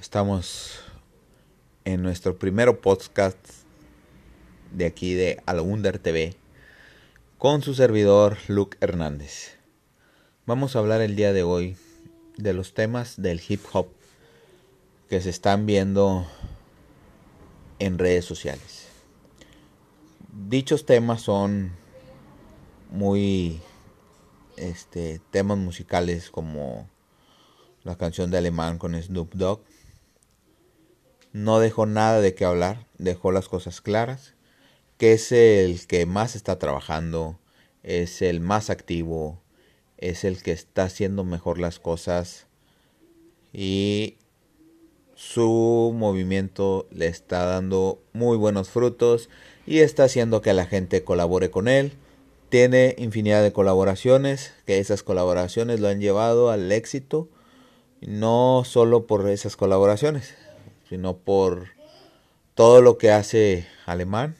Estamos en nuestro primer podcast de aquí de Under TV con su servidor Luke Hernández. Vamos a hablar el día de hoy de los temas del hip hop que se están viendo en redes sociales. Dichos temas son muy este temas musicales como la canción de Alemán con Snoop Dogg no dejó nada de qué hablar, dejó las cosas claras, que es el que más está trabajando, es el más activo, es el que está haciendo mejor las cosas y su movimiento le está dando muy buenos frutos y está haciendo que la gente colabore con él. Tiene infinidad de colaboraciones, que esas colaboraciones lo han llevado al éxito, no solo por esas colaboraciones, sino por todo lo que hace Alemán.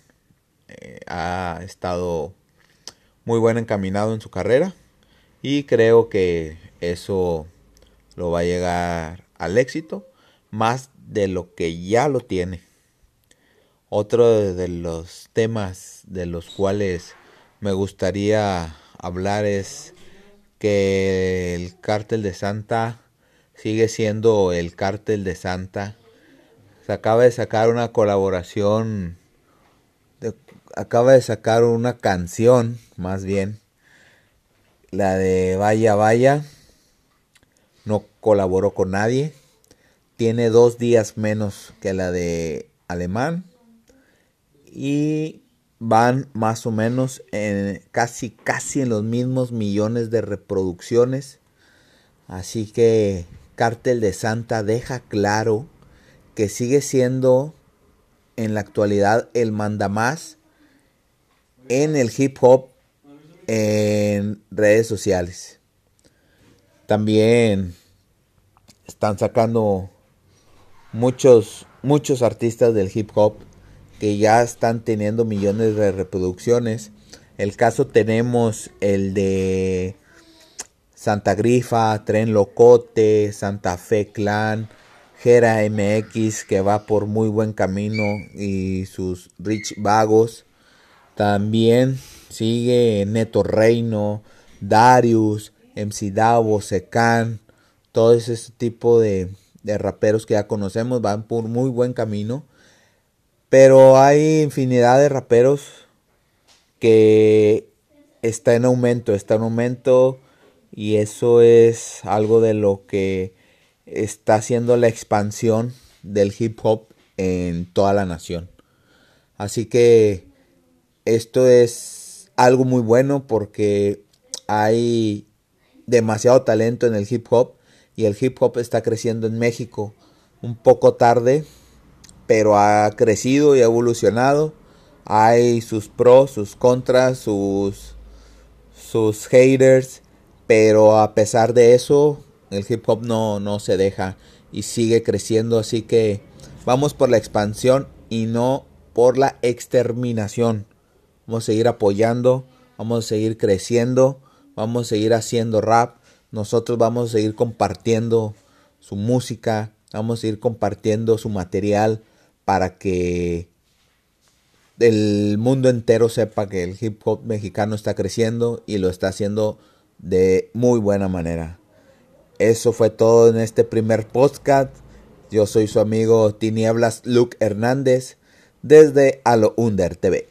Eh, ha estado muy buen encaminado en su carrera y creo que eso lo va a llegar al éxito más de lo que ya lo tiene. Otro de los temas de los cuales me gustaría hablar es que el cártel de Santa sigue siendo el cártel de Santa acaba de sacar una colaboración, acaba de sacar una canción, más bien, la de Vaya Vaya, no colaboró con nadie, tiene dos días menos que la de Alemán. Y van más o menos en casi casi en los mismos millones de reproducciones. Así que Cártel de Santa deja claro que sigue siendo en la actualidad el mandamás en el hip hop en redes sociales. También están sacando muchos muchos artistas del hip hop que ya están teniendo millones de reproducciones. El caso tenemos el de Santa Grifa, Tren Locote, Santa Fe Clan, Gera MX que va por muy buen camino y sus Rich Vagos. También sigue Neto Reino, Darius, MC Davo, Secan, todo ese tipo de, de raperos que ya conocemos van por muy buen camino. Pero hay infinidad de raperos que está en aumento, está en aumento y eso es algo de lo que está haciendo la expansión del hip hop en toda la nación. Así que esto es algo muy bueno porque hay demasiado talento en el hip hop y el hip hop está creciendo en México un poco tarde, pero ha crecido y ha evolucionado. Hay sus pros, sus contras, sus sus haters, pero a pesar de eso el hip hop no, no se deja y sigue creciendo, así que vamos por la expansión y no por la exterminación. Vamos a seguir apoyando, vamos a seguir creciendo, vamos a seguir haciendo rap, nosotros vamos a seguir compartiendo su música, vamos a seguir compartiendo su material para que el mundo entero sepa que el hip hop mexicano está creciendo y lo está haciendo de muy buena manera. Eso fue todo en este primer podcast. Yo soy su amigo Tinieblas Luke Hernández desde Alo Under TV.